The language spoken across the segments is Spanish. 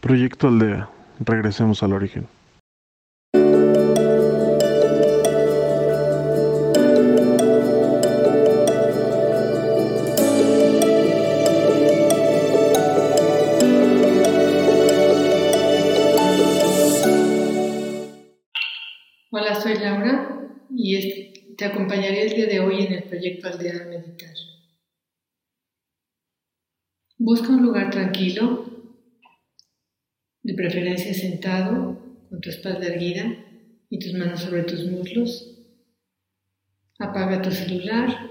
Proyecto Aldea. Regresemos al origen. Hola, soy Laura y te acompañaré el día de hoy en el proyecto Aldea Meditar. Busca un lugar tranquilo, de preferencia sentado, con tu espalda erguida y tus manos sobre tus muslos. Apaga tu celular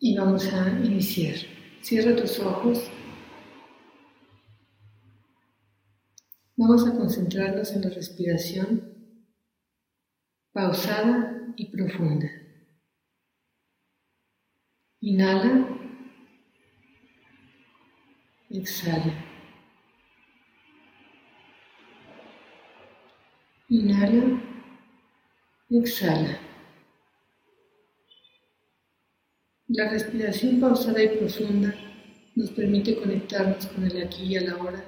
y vamos a iniciar. Cierra tus ojos. Vamos a concentrarnos en la respiración pausada y profunda. Inhala. Exhala. Inhala. Exhala. La respiración pausada y profunda nos permite conectarnos con el aquí y a la hora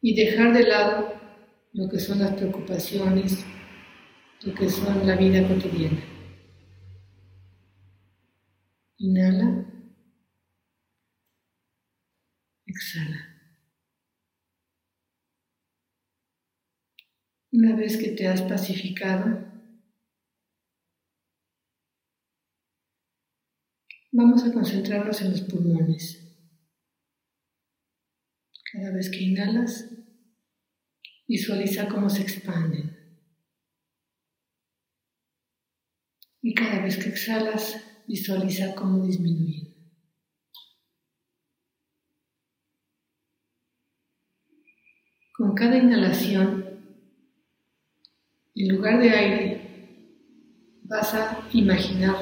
y dejar de lado lo que son las preocupaciones, lo que son la vida cotidiana. Inhala. Exhala. Una vez que te has pacificado, vamos a concentrarnos en los pulmones. Cada vez que inhalas, visualiza cómo se expanden. Y cada vez que exhalas, visualiza cómo disminuyen. Con cada inhalación, en lugar de aire, vas a imaginar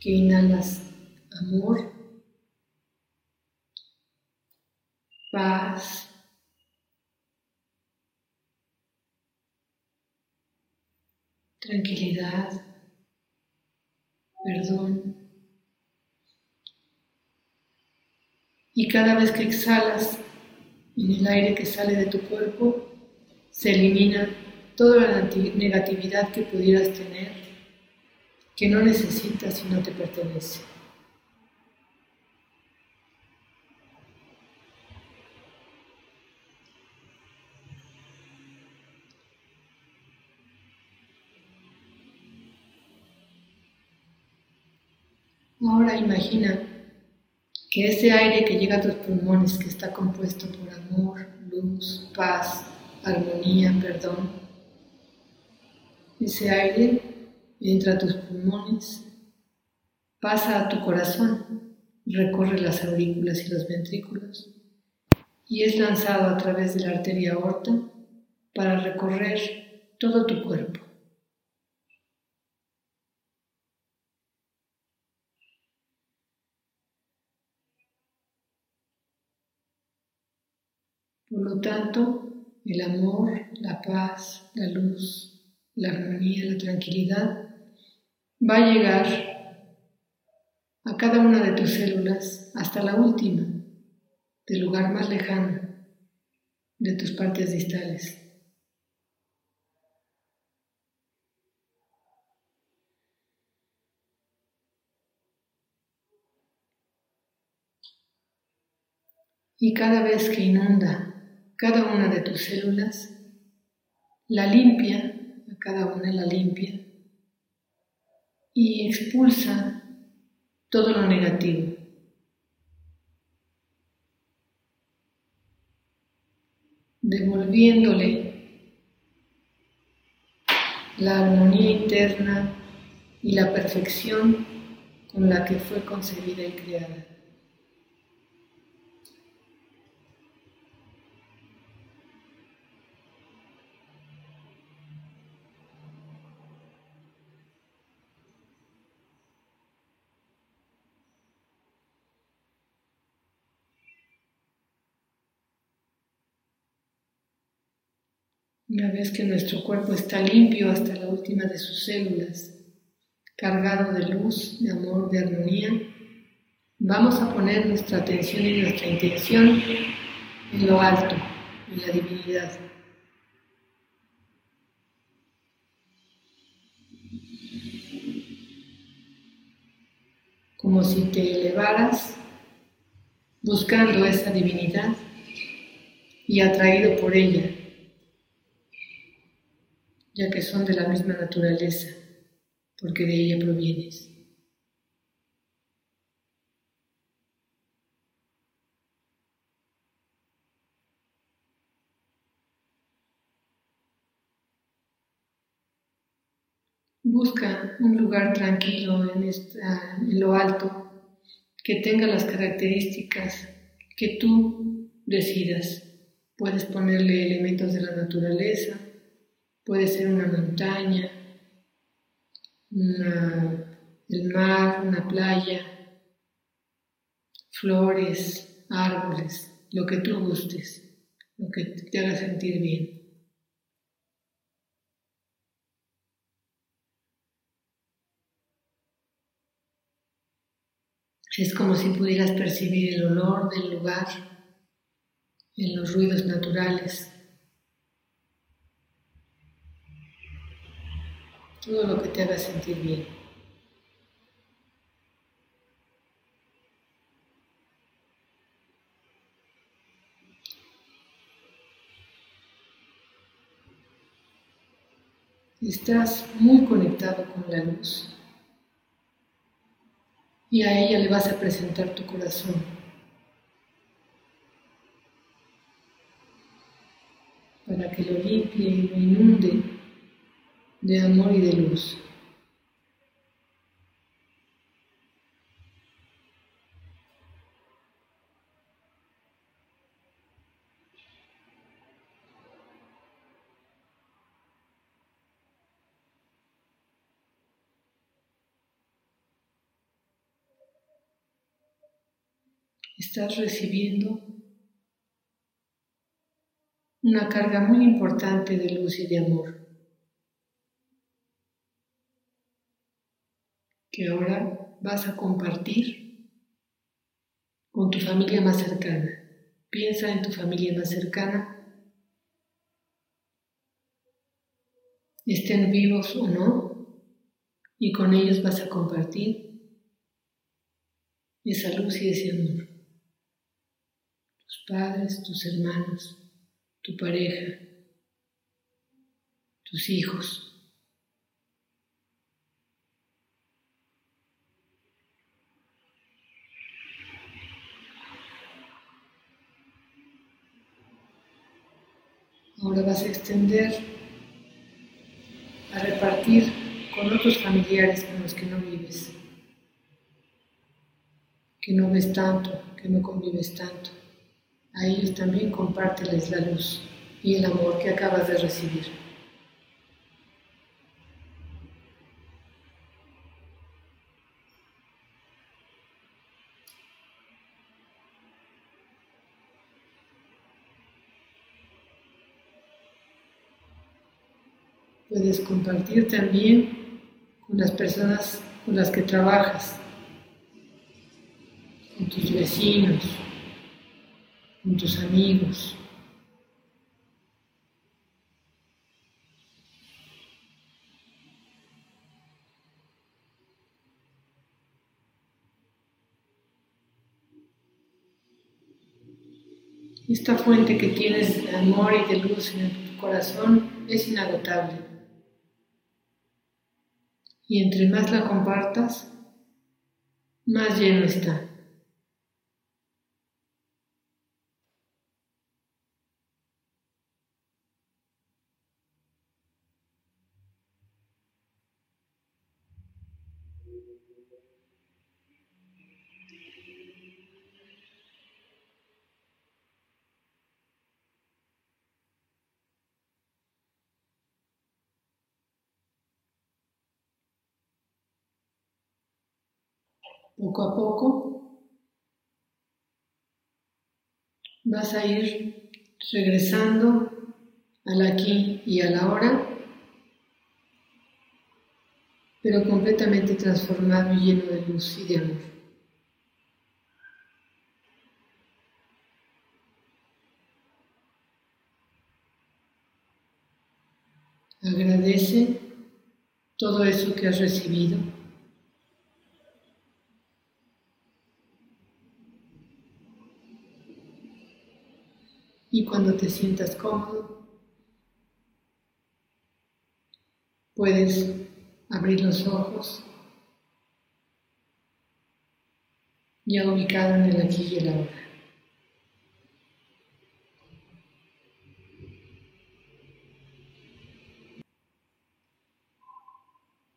que inhalas amor, paz, tranquilidad, perdón. Y cada vez que exhalas, en el aire que sale de tu cuerpo, se elimina toda la negatividad que pudieras tener, que no necesitas y no te pertenece. Ahora imagina que ese aire que llega a tus pulmones, que está compuesto por amor, luz, paz, armonía, perdón, ese aire entra a tus pulmones, pasa a tu corazón, recorre las aurículas y los ventrículos y es lanzado a través de la arteria aorta para recorrer todo tu cuerpo. Por lo tanto, el amor, la paz, la luz, la armonía, la tranquilidad va a llegar a cada una de tus células hasta la última, del lugar más lejano de tus partes distales. Y cada vez que inunda cada una de tus células, la limpia, cada una la limpia, y expulsa todo lo negativo. devolviéndole la armonía interna y la perfección con la que fue concebida y creada. Una vez que nuestro cuerpo está limpio hasta la última de sus células, cargado de luz, de amor, de armonía, Vamos a poner nuestra atención y nuestra intención en lo alto, en la divinidad. Como si te elevaras buscando esa divinidad y atraído por ella, ya que son de la misma naturaleza, porque de ella provienes. Busca un lugar tranquilo en, lo alto que tenga las características que tú decidas. Puedes ponerle elementos de la naturaleza, puede ser una montaña, el mar, una playa, flores, árboles, lo que tú gustes, lo que te haga sentir bien. Es como si pudieras percibir el olor del lugar en los ruidos naturales. Todo lo que te haga sentir bien. Estás muy conectado con la luz y a ella le vas a presentar tu corazón. para que lo limpie y lo inunde de amor y de luz. estás recibiendo una carga muy importante de luz y de amor, que ahora vas a compartir con tu familia más cercana. Piensa en tu familia más cercana, estén vivos o no, y con ellos vas a compartir esa luz y ese amor tus padres, tus hermanos, tu pareja, tus hijos. Ahora vas a extender, a repartir con otros familiares con los que no vives, que no ves tanto, que no convives tanto a ellos también compárteles la luz y el amor que acabas de recibir. Puedes compartir también con las personas con las que trabajas, con tus vecinos, con tus amigos. Esta fuente que tienes de amor y de luz en tu corazón es inagotable. Y entre más la compartas, más lleno está. poco a poco vas a ir regresando al aquí y a la ahora, pero completamente transformado y lleno de luz y de amor. Agradece todo eso que has recibido. Y cuando te sientas cómodo, puedes abrir los ojos ya ubicado en el aquí y el ahora.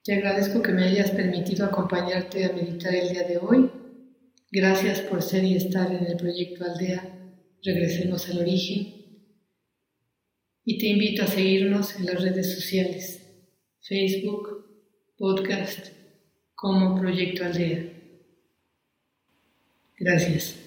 Te agradezco que me hayas permitido acompañarte a meditar el día de hoy. Gracias por ser y estar en el proyecto Aldea regresemos al origen. Y te invito a seguirnos en las redes sociales, Facebook, podcast, como Proyecto Aldea. Gracias.